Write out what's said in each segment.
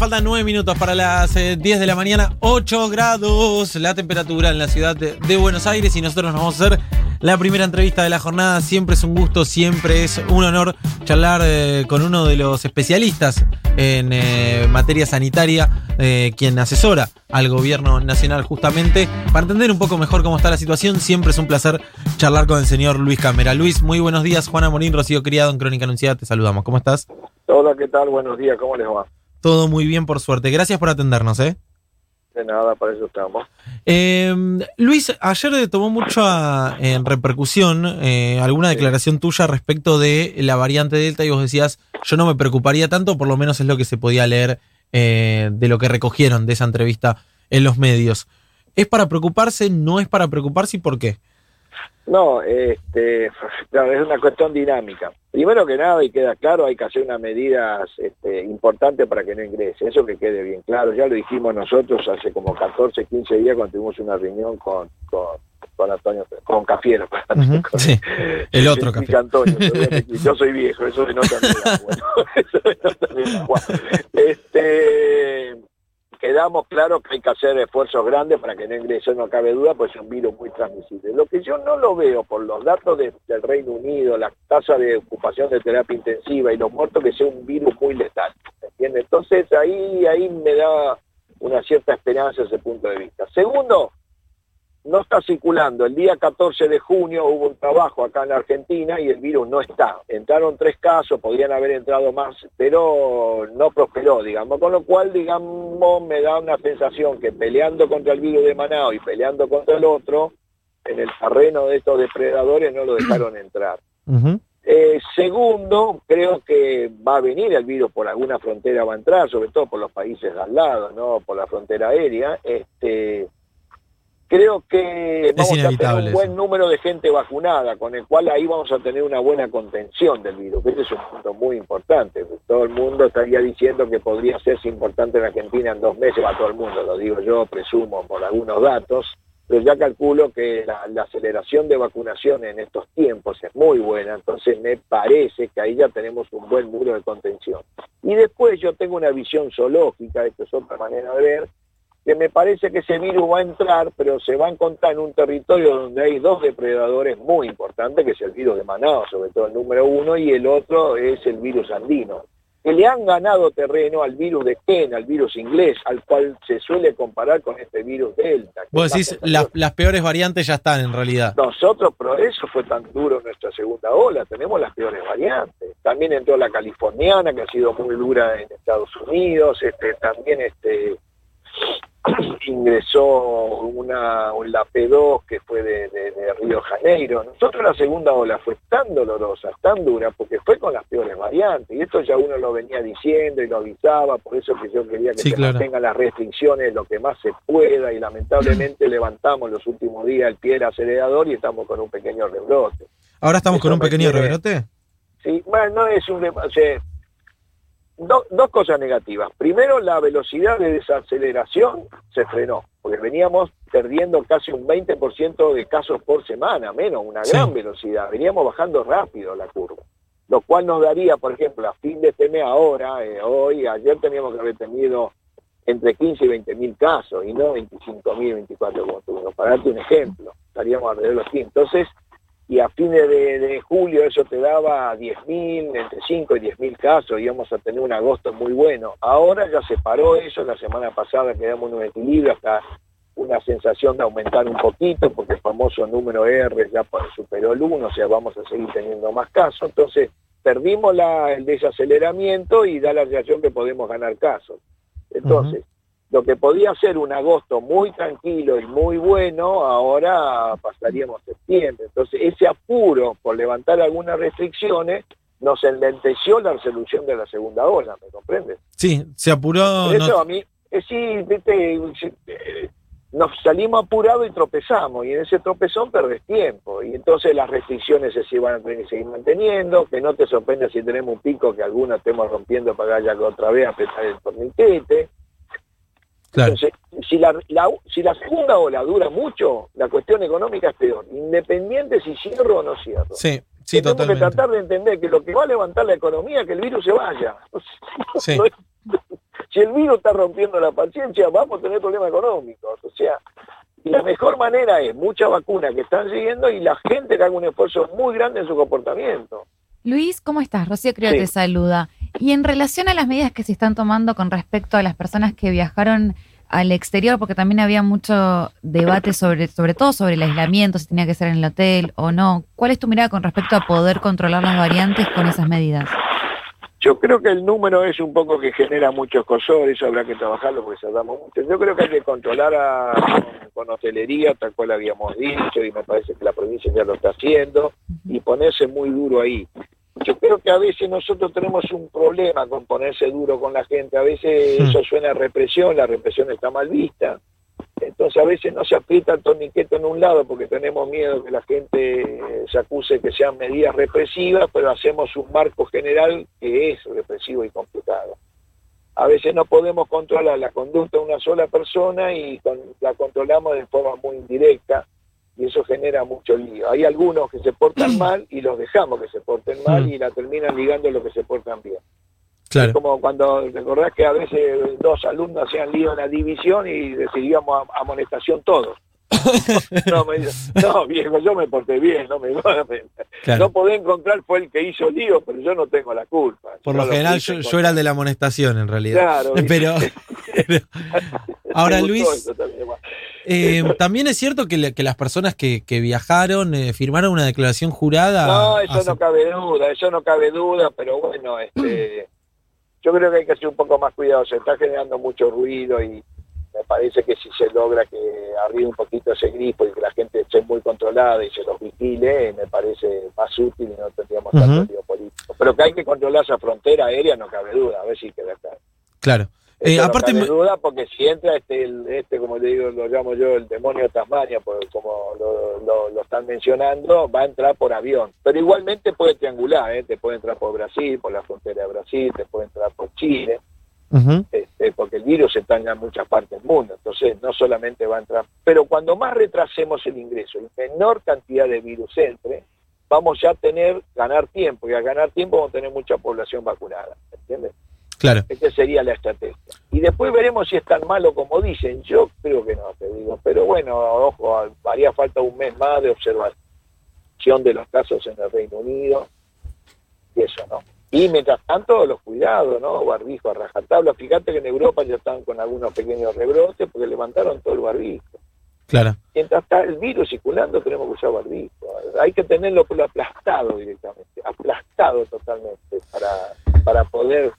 faltan 9 minutos para las eh, 10 de la mañana, 8 grados la temperatura en la ciudad de, Buenos Aires y nosotros nos vamos a hacer la primera entrevista de la jornada. Siempre es un gusto, siempre es un honor charlar eh, con uno de los especialistas en eh, materia sanitaria, eh, quien asesora al gobierno nacional justamente. Para entender un poco mejor cómo está la situación, siempre es un placer charlar con el señor Luis Cámara. Luis, muy buenos días. Juana Morín, Rocío Criado en Crónica Anunciada, te saludamos. ¿Cómo estás? Hola, ¿qué tal? Buenos días, ¿cómo les va? Todo muy bien, por suerte. Gracias por atendernos, ¿eh? De nada, para eso estamos. Eh, Luis, ayer tomó mucho a- en repercusión eh, alguna declaración tuya respecto de la variante Delta y vos decías, yo no me preocuparía tanto, por lo menos es lo que se podía leer eh, de lo que recogieron de esa entrevista en los medios. ¿Es para preocuparse? ¿No es para preocuparse? ¿Y por qué? No, este, claro, es una cuestión dinámica. Primero que nada, y queda claro, hay que hacer unas medidas este, importantes para que no ingrese. Eso que quede bien claro. Ya lo dijimos nosotros hace como 14, 15 días cuando tuvimos una reunión con, con, con Antonio, con Cafiero. Con- sí, el otro Cafiero. Antonio, yo soy viejo, eso denota mi edad, bueno, eso mi edad, Juan. Este, quedamos claros que hay que hacer esfuerzos grandes para que no ingrese, no cabe duda, pues es un virus muy transmisible. Lo que yo no lo veo por los datos de- del Reino Unido, la tasa de ocupación de terapia intensiva y los muertos, que sea un virus muy letal. ¿entiendes? Entonces ahí, ahí me da una cierta esperanza ese punto de vista. Segundo, no está circulando. El día 14 de junio hubo un trabajo acá en la Argentina y el virus no está. Entraron tres casos, podrían haber entrado más, pero no prosperó, digamos. Con lo cual, digamos, me da una sensación que peleando contra el virus de Manao y peleando contra el otro, en el terreno de estos depredadores no lo dejaron entrar. Eh, segundo, creo que va a venir el virus por alguna frontera, va a entrar, sobre todo por los países de al lado, ¿no? Por la frontera aérea. Este, creo que vamos a tener un buen eso. número de gente vacunada, con el cual ahí vamos a tener una buena contención del virus. Ese es un punto muy importante. Todo el mundo estaría diciendo que podría hacerse importante en Argentina en dos meses, va todo el mundo, lo digo yo, presumo por algunos datos pero ya calculo que la, la aceleración de vacunación en estos tiempos es muy buena, entonces me parece que ahí ya tenemos un buen muro de contención. Y después yo tengo una visión zoológica, esto es otra manera de ver, que me parece que ese virus va a entrar, pero se va a encontrar en un territorio donde hay dos depredadores muy importantes, que es el virus de Manaus, sobre todo el número uno, y el otro es el virus andino que le han ganado terreno al virus de Ken, al virus inglés, al cual se suele comparar con este virus Delta. Vos decís, las, peores variantes ya están en realidad. nosotros, por eso fue tan duro nuestra segunda ola, tenemos las peores variantes. También entró la californiana, que ha sido muy dura en Estados Unidos, este, también este ingresó una, la P2 que fue de, de- de Río Janeiro. Nosotros la segunda ola fue tan dolorosa, tan dura, porque fue con las peores variantes. Y esto ya uno lo venía diciendo y lo avisaba, por eso que yo quería que Sí, se claro. mantengan las restricciones lo que más se pueda y lamentablemente levantamos los últimos días el pie del acelerador y estamos con un pequeño rebrote. Ahora estamos Eso con un pequeño quiere- rebrote. Sí, bueno, no es un... o sea, do- dos cosas negativas. Primero, la velocidad de desaceleración se frenó, porque veníamos perdiendo casi un 20% de casos por semana, menos, una Sí. gran velocidad. Veníamos bajando rápido la curva, lo cual nos daría, por ejemplo, a fin de este mes ahora, eh, hoy, ayer teníamos que haber tenido entre 15 y 20 mil casos, y no 25 mil, 24 como tuvimos. Para darte un ejemplo, estaríamos alrededor de los 100. Entonces, y a fines de, julio eso te daba 10.000, entre 5 y 10.000 casos, íbamos a tener un agosto muy bueno. Ahora ya se paró eso, la semana pasada quedamos en un equilibrio, hasta una sensación de aumentar un poquito, porque el famoso número R ya superó el 1, o sea, vamos a seguir teniendo más casos. Entonces, perdimos la, el desaceleramiento y da la sensación que podemos ganar casos. Entonces, lo que podía ser un agosto muy tranquilo y muy bueno, ahora pasaríamos septiembre. Entonces, ese apuro por levantar algunas restricciones nos enlenteció la resolución de la segunda ola, ¿me comprendes? Sí, se apuró. Por eso no- a mí, eh, sí, viste, eh, nos salimos apurados y tropezamos, y en ese tropezón perdés tiempo, y entonces las restricciones se van a tener que seguir manteniendo, que no te sorprenda si tenemos un pico que algunos estemos rompiendo para allá otra vez a pesar del torniquete. Claro. Entonces, si la, la- si la segunda ola dura mucho, la cuestión económica es peor, independiente si cierro o no cierro. Sí, sí, Tenemos totalmente. que tratar de entender que lo que va a levantar la economía es que el virus se vaya. Sí. Si el virus está rompiendo la paciencia, vamos a tener problemas económicos. O sea, la mejor manera es mucha vacuna que están siguiendo y la gente que haga un esfuerzo muy grande en su comportamiento. Luis, ¿cómo estás? Rocío Creo te saluda. Y en relación a las medidas que se están tomando con respecto a las personas que viajaron al exterior, porque también había mucho debate sobre, sobre todo sobre el aislamiento, si tenía que ser en el hotel o no. ¿Cuál es tu mirada con respecto a poder controlar las variantes con esas medidas? Yo creo que el número es un poco que genera muchos cosores, eso habrá que trabajarlo porque saltamos mucho. Yo creo que hay que controlar a, con, hotelería, tal cual habíamos dicho, y me parece que la provincia ya lo está haciendo, y ponerse muy duro ahí. Yo creo que a veces nosotros tenemos un problema con ponerse duro con la gente, a veces eso suena a represión, la represión está mal vista, entonces a veces no se aprieta el torniquete en un lado porque tenemos miedo que la gente se acuse que sean medidas represivas, pero hacemos un marco general que es represivo y complicado. A veces no podemos controlar la conducta de una sola persona y la controlamos de forma muy indirecta y eso genera mucho lío. Hay algunos que se portan mal y los dejamos que se porten mal y la terminan ligando lo que se portan bien. Es como cuando recordás que a veces dos alumnos hacían lío en la división y decidíamos amonestación todos. No, me, no, viejo, yo me porté bien, no me, no podé encontrar fue el que hizo lío, pero yo no tengo la culpa. Por lo general yo, era el de la amonestación en realidad. Claro, pero, ahora Luis, eh, también es cierto que, que las personas que, que viajaron eh, firmaron una declaración jurada. No, eso no cabe duda, eso no cabe duda, pero bueno, este yo creo que hay que ser un poco más cuidado, se está generando mucho ruido y me parece que si se logra que arriba un poquito ese grifo y que la gente esté muy controlada y se los vigile, me parece más útil y no tendríamos tanto lío político. Pero que hay que controlar esa frontera aérea, no cabe duda, a ver si queda claro. Claro. Eh, aparte no duda porque si entra este, este, como le digo, lo llamo yo el demonio de Tasmania, como lo, lo, están mencionando, va a entrar por avión. Pero igualmente puede triangular, ¿eh? te puede entrar por Brasil, por la frontera de Brasil, te puede entrar por Chile, este, porque el virus está en muchas partes del mundo. Entonces, no solamente va a entrar. Pero cuando más retrasemos el ingreso y menor cantidad de virus entre, vamos ya a tener, ganar tiempo. Y al ganar tiempo vamos a tener mucha población vacunada. ¿Entiendes? Claro. Esta sería la estrategia. Y después veremos si es tan malo como dicen. Yo creo que no, te digo. Pero bueno, ojo, haría falta un mes más de observación de los casos en el Reino Unido. Y eso, ¿no? Y mientras tanto, los cuidados, ¿no? Barbijo a rajatabla. Fíjate que en Europa ya están con algunos pequeños rebrotes porque levantaron todo el barbijo. Claro. Mientras está el virus circulando, tenemos que usar barbijo. Hay que tenerlo aplastado directamente, aplastado totalmente para, para poder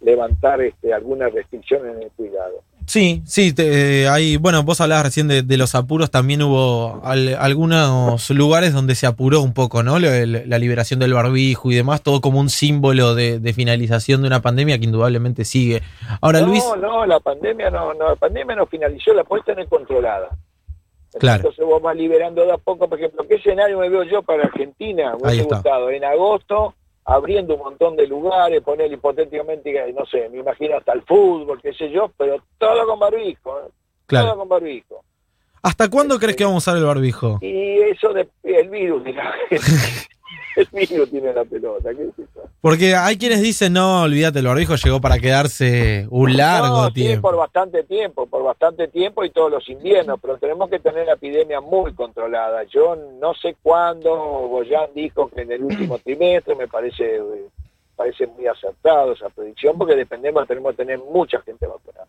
levantar este, alguna restricción en el cuidado. Sí, sí, te, hay, bueno, vos hablabas recién de, los apuros, también hubo algunos lugares donde se apuró un poco, ¿no? La, liberación del barbijo y demás, todo como un símbolo de, finalización de una pandemia que indudablemente sigue. Ahora, no, Luis. No, la pandemia no, no, la pandemia no finalizó, la puede tener controlada. Claro. Entonces vos vas liberando de a poco, por ejemplo, ¿qué escenario me veo yo para Argentina? Me hubiese gustado en agosto abriendo un montón de lugares, poner hipotéticamente, no sé, me imagino hasta el fútbol, qué sé yo, pero todo con barbijo, ¿eh? todo con barbijo. ¿Hasta cuándo crees que vamos a usar el barbijo? Y eso de, el virus, el virus tiene la pelota. ¿qué es eso? Porque hay quienes dicen, no, olvídate, el barbijo llegó para quedarse un largo no, tiempo. Sí, por bastante tiempo, por bastante tiempo y todos los inviernos, pero tenemos que tener la epidemia muy controlada. Yo no sé cuándo, Boyan dijo que en el último trimestre, me parece parece muy acertado esa predicción, porque dependemos, tenemos que tener mucha gente vacunada.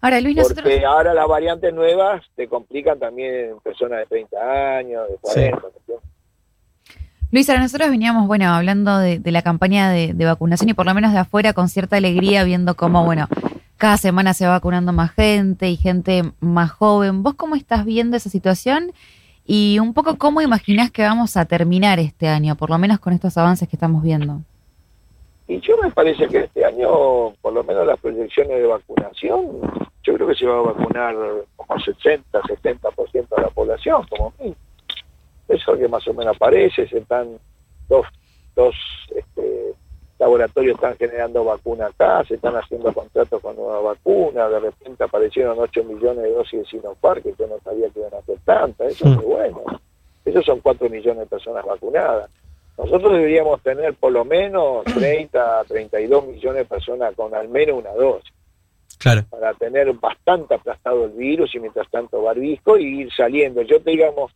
Ahora, Luis, Porque ahora las variantes nuevas te complican también en personas de 30 años, de 40, Luis, ahora nosotros veníamos, bueno, hablando de, la campaña de, vacunación y por lo menos de afuera con cierta alegría viendo cómo, bueno, cada semana se va vacunando más gente y gente más joven. ¿Vos cómo estás viendo esa situación? Y un poco cómo imaginás que vamos a terminar este año, por lo menos con estos avances que estamos viendo. Y yo me parece que este año, por lo menos las proyecciones de vacunación, yo creo que se va a vacunar como 60, 70% de la población, como mí. Eso es lo que más o menos aparece, se están dos, dos este, laboratorios están generando vacuna acá, se están haciendo contratos con nueva vacuna, de repente aparecieron 8 millones de dosis de Sinopharm, que yo no sabía que iban a hacer tantas, eso es muy bueno. Esos son 4 millones de personas vacunadas. Nosotros deberíamos tener por lo menos 30, 32 millones de personas con al menos una dosis. Claro. para tener bastante aplastado el virus y mientras tanto barbijo y ir saliendo. Yo te digamos,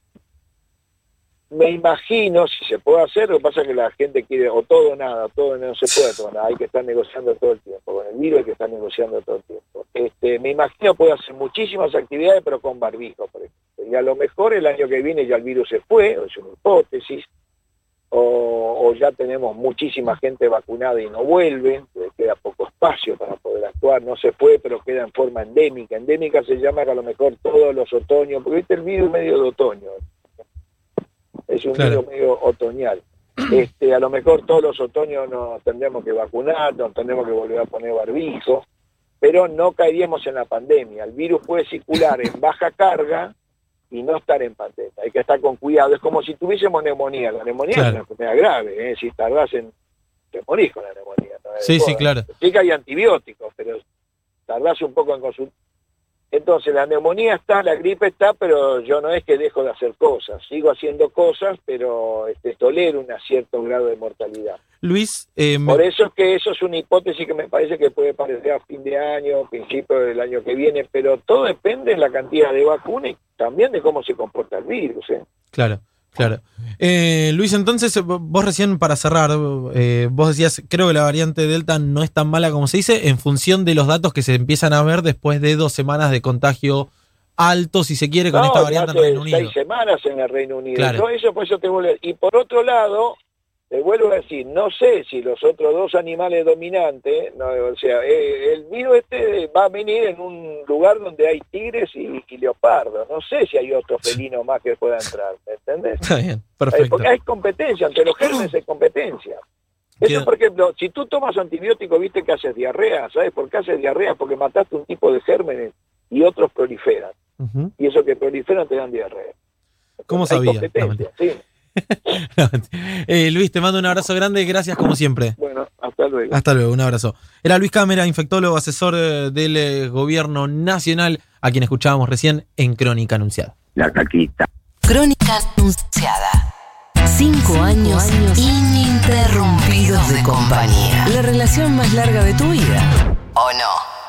me imagino si se puede hacer, lo que pasa es que la gente quiere o todo nada, todo no se puede, todo nada, hay que estar negociando todo el tiempo, con el virus hay que estar negociando todo el tiempo. Este, me imagino puede hacer muchísimas actividades pero con barbijo, por ejemplo. Y a lo mejor el año que viene ya el virus se fue, o es una hipótesis, o, o ya tenemos muchísima gente vacunada y no vuelve, eh, queda poco espacio para poder actuar, no se fue, pero queda en forma endémica. Endémica se llama que a lo mejor todos los otoños, porque viste el virus medio de otoño, es un Claro. virus medio otoñal. Este, a lo mejor todos los otoños nos tendremos que vacunar, nos tendremos que volver a poner barbijo, pero no caeríamos en la pandemia. El virus puede circular en baja carga y no estar en pandemia. Hay que estar con cuidado. Es como si tuviésemos neumonía. La neumonía Claro. es una enfermedad grave. ¿eh? Si tardás en... Te morís con la neumonía. ¿no? Sí, sí, claro. Sí que hay antibióticos, pero tardás un poco en consultar. Entonces, la neumonía está, la gripe está, pero yo no es que dejo de hacer cosas. Sigo haciendo cosas, pero este, tolero un cierto grado de mortalidad. Luis, eh, Por eso es que eso es una hipótesis que me parece que puede parecer a fin de año, principio del año que viene, pero todo depende de la cantidad de vacunas y también de cómo se comporta el virus. ¿eh? Claro, claro. Eh, Luis, entonces, vo- vos recién para cerrar, eh, vos decías, creo que la variante Delta no es tan mala como se dice, en función de los datos que se empiezan a ver después de dos semanas de contagio alto, si se quiere, con No, esta variante en Reino Unido. seis semanas en el Reino Unido. Claro. Todo eso, por eso te vuelvo a- Y por otro lado, te vuelvo a decir, no sé si los otros dos animales dominantes, no, o sea, eh, el virus este va a venir en un lugar donde hay tigres y, y leopardos. No sé si hay otro felino más que pueda entrar, ¿me entendés? Está bien, Eh, perfecto. Porque hay competencia, entre los gérmenes hay competencia. Eso, por ejemplo, si tú tomas antibiótico, viste que haces diarrea, ¿sabes por qué haces diarrea? Porque mataste un tipo de gérmenes y otros proliferan. Y esos que proliferan te dan diarrea. ¿Cómo Hay sabía? competencia, Eh, Luis, te mando un abrazo grande, gracias como siempre. Bueno, hasta luego. Hasta luego, un abrazo. Era Luis Cámara, infectólogo, asesor eh, del eh, gobierno nacional, a quien escuchábamos recién en Crónica Anunciada. la caquita. Crónica Anunciada. Cinco años, ininterrumpidos de compañía. La relación más larga de tu vida. ¿O no?